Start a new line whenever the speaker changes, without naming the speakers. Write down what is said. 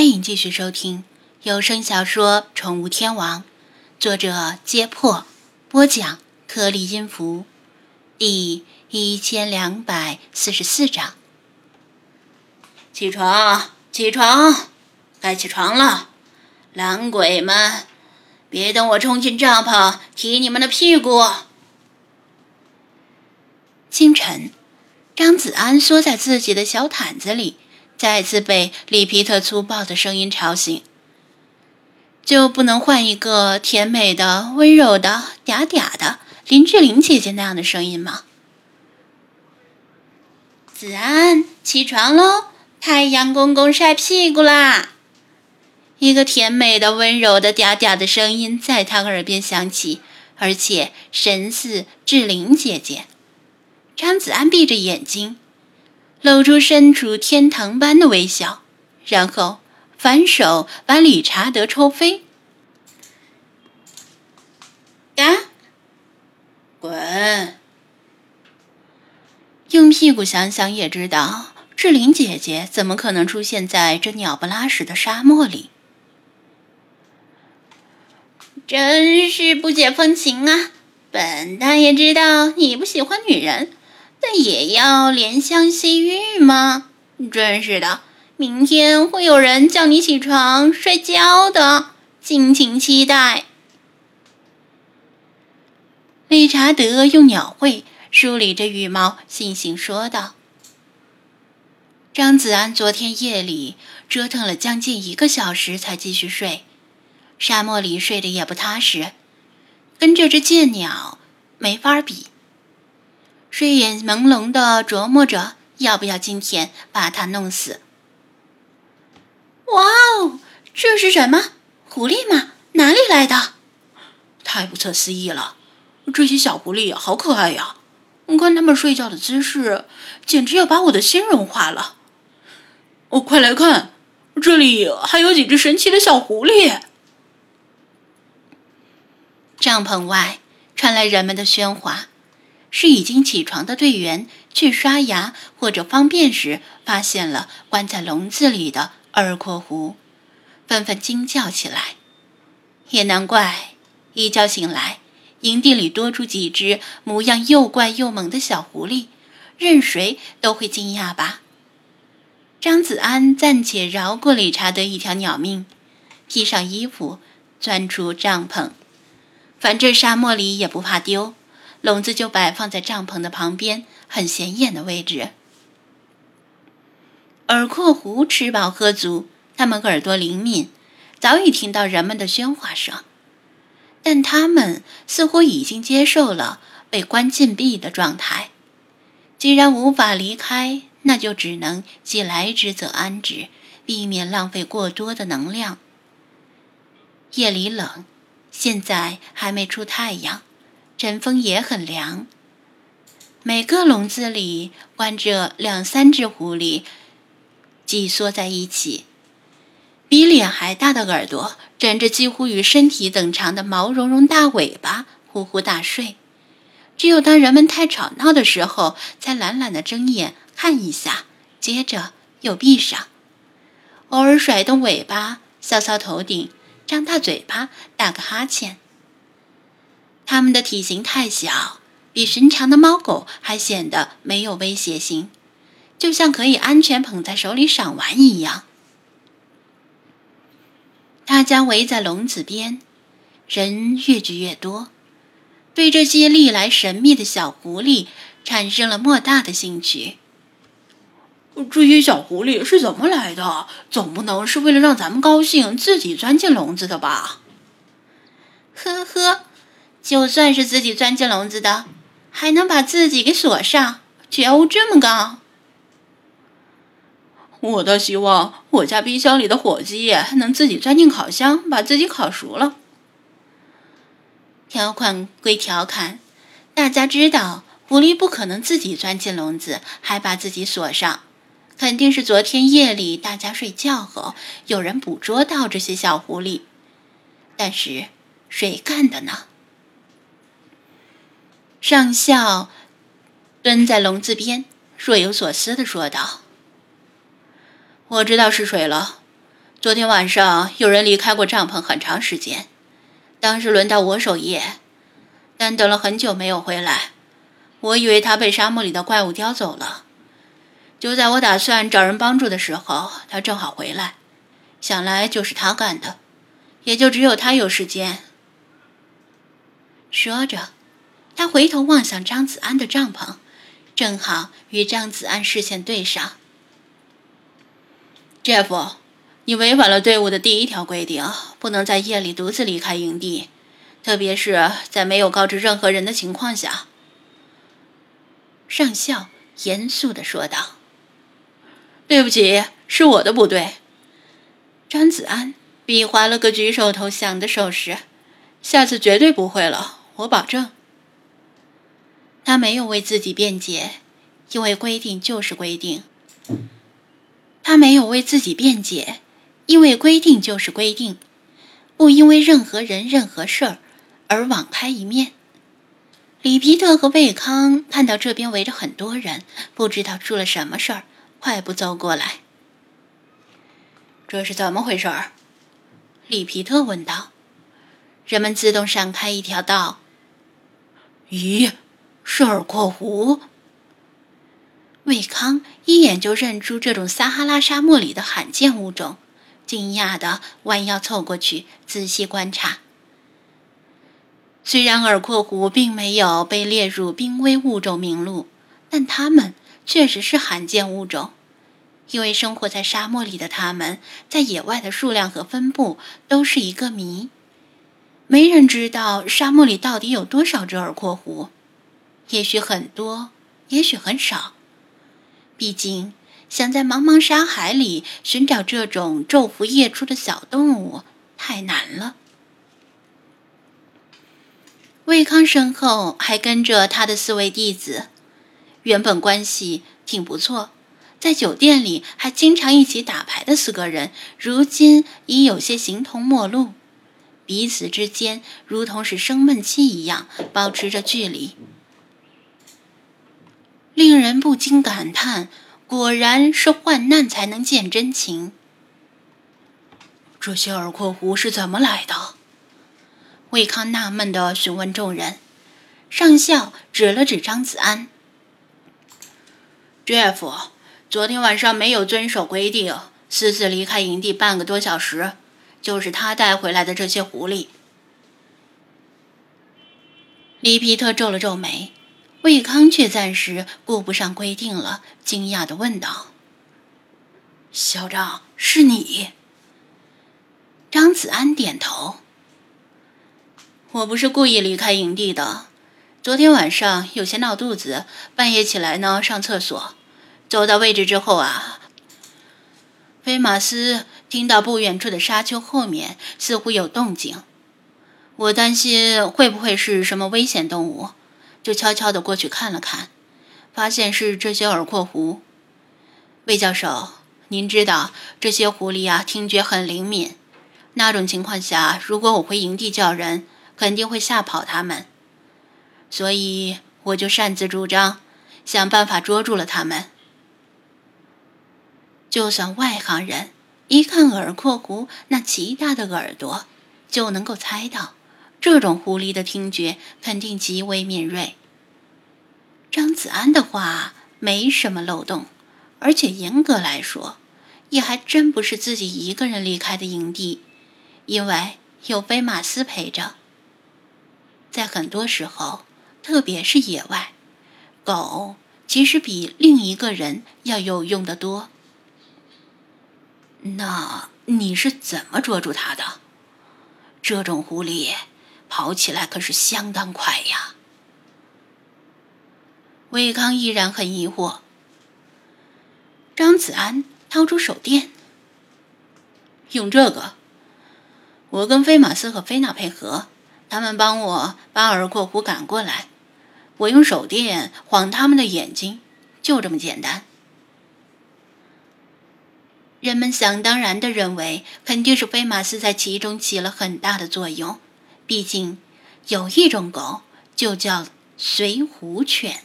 欢迎继续收听有声小说《宠物天王》，作者：揭破，播讲：颗粒音符，第一千两百四十四章。
起床，起床，该起床了，懒鬼们，别等我冲进帐篷踢你们的屁股。
清晨，张子安缩在自己的小毯子里。再次被里皮特粗暴的声音吵醒，就不能换一个甜美的、温柔的、嗲嗲的林志玲姐姐那样的声音吗？
子安，起床喽！太阳公公晒屁股啦！
一个甜美的、温柔的、嗲嗲的声音在他耳边响起，而且神似志玲姐姐。张子安闭着眼睛。露出身处天堂般的微笑，然后反手把理查德抽飞。
啊！滚！
用屁股想想也知道，志玲姐姐怎么可能出现在这鸟不拉屎的沙漠里？
真是不解风情啊！本大爷知道你不喜欢女人。那也要怜香惜玉吗？真是的，明天会有人叫你起床睡觉的，敬请期待。
理查德用鸟喙梳理着羽毛，悻悻说道：“张子安昨天夜里折腾了将近一个小时才继续睡，沙漠里睡得也不踏实，跟这只贱鸟没法比。”睡眼朦胧的琢磨着，要不要今天把它弄死？
哇哦，这是什么？狐狸吗？哪里来的？
太不可思议了！这些小狐狸好可爱呀！看它们睡觉的姿势，简直要把我的心融化了。哦，快来看，这里还有几只神奇的小狐狸！
帐篷外传来人们的喧哗。是已经起床的队员去刷牙或者方便时，发现了关在笼子里的耳廓狐，纷纷惊叫起来。也难怪，一觉醒来，营地里多出几只模样又怪又萌的小狐狸，任谁都会惊讶吧。张子安暂且饶过理查德一条鸟命，披上衣服，钻出帐篷，反正沙漠里也不怕丢。笼子就摆放在帐篷的旁边，很显眼的位置。耳廓狐吃饱喝足，它们耳朵灵敏，早已听到人们的喧哗声。但它们似乎已经接受了被关禁闭的状态。既然无法离开，那就只能既来之则安之，避免浪费过多的能量。夜里冷，现在还没出太阳。阵风也很凉。每个笼子里关着两三只狐狸，挤缩在一起，比脸还大的耳朵，枕着几乎与身体等长的毛茸茸大尾巴，呼呼大睡。只有当人们太吵闹的时候，才懒懒的睁眼看一下，接着又闭上，偶尔甩动尾巴，搔搔头顶，张大嘴巴，打个哈欠。它们的体型太小，比寻常的猫狗还显得没有威胁性，就像可以安全捧在手里赏玩一样。大家围在笼子边，人越聚越多，对这些历来神秘的小狐狸产生了莫大的兴趣。
这些小狐狸是怎么来的？总不能是为了让咱们高兴自己钻进笼子的吧？
呵呵。就算是自己钻进笼子的，还能把自己给锁上，觉悟这么高。
我倒希望我家冰箱里的火鸡能自己钻进烤箱，把自己烤熟了。
条款归条款，大家知道狐狸不可能自己钻进笼子还把自己锁上，肯定是昨天夜里大家睡觉后有人捕捉到这些小狐狸。但是谁干的呢？上校蹲在笼子边，若有所思地说道：“我知道是谁了。昨天晚上有人离开过帐篷很长时间，当时轮到我守夜，但等了很久没有回来，我以为他被沙漠里的怪物叼走了。就在我打算找人帮助的时候，他正好回来，想来就是他干的，也就只有他有时间。说着，他回头望向张子安的帐篷，正好与张子安视线对上。Jeff，你违反了队伍的第一条规定，不能在夜里独自离开营地，特别是在没有告知任何人的情况下。上校严肃地说道。对不起，是我的不对。张子安比划了个举手投降的手势，下次绝对不会了，我保证。他没有为自己辩解，因为规定就是规定。他没有为自己辩解，因为规定就是规定，不因为任何人、任何事儿而网开一面。里皮特和魏康看到这边围着很多人，不知道出了什么事儿。快步走过来，这是怎么回事儿？里皮特问道。人们自动闪开一条道。咦，是尔阔湖？魏康一眼就认出这种撒哈拉沙漠里的罕见物种，惊讶的弯腰凑过去仔细观察。虽然尔阔湖并没有被列入濒危物种名录，但它们。确实是罕见物种，因为生活在沙漠里的它们，在野外的数量和分布都是一个谜。没人知道沙漠里到底有多少只耳廓狐，也许很多，也许很少。毕竟，想在茫茫沙海里寻找这种昼伏夜出的小动物太难了。魏康身后还跟着他的四位弟子。原本关系挺不错，在酒店里还经常一起打牌的四个人，如今已有些形同陌路，彼此之间如同是生闷气一样，保持着距离，令人不禁感叹：果然是患难才能见真情。这些耳廓狐是怎么来的？魏康纳闷地询问众人。上校指了指张子安。Jeff，昨天晚上没有遵守规定，私自离开营地半个多小时，就是他带回来的这些狐狸。里皮特皱了皱眉，魏康却暂时顾不上规定了，惊讶的问道：“校长，是你？”张子安点头：“我不是故意离开营地的，昨天晚上有些闹肚子，半夜起来呢，上厕所。”走到位置之后啊，菲马斯听到不远处的沙丘后面似乎有动静，我担心会不会是什么危险动物，就悄悄的过去看了看，发现是这些耳廓狐。魏教授，您知道这些狐狸啊，听觉很灵敏，那种情况下，如果我回营地叫人，肯定会吓跑他们，所以我就擅自主张，想办法捉住了他们。就算外行人一看耳廓狐那极大的耳朵，就能够猜到，这种狐狸的听觉肯定极为敏锐。张子安的话没什么漏洞，而且严格来说，也还真不是自己一个人离开的营地，因为有菲马斯陪着。在很多时候，特别是野外，狗其实比另一个人要有用的多。那你是怎么捉住它的？这种狐狸跑起来可是相当快呀！魏康依然很疑惑。张子安掏出手电，用这个。我跟菲马斯和菲娜配合，他们帮我把耳廓狐赶过来，我用手电晃他们的眼睛，就这么简单。人们想当然的认为，肯定是菲马斯在其中起了很大的作用。毕竟，有一种狗就叫水狐犬。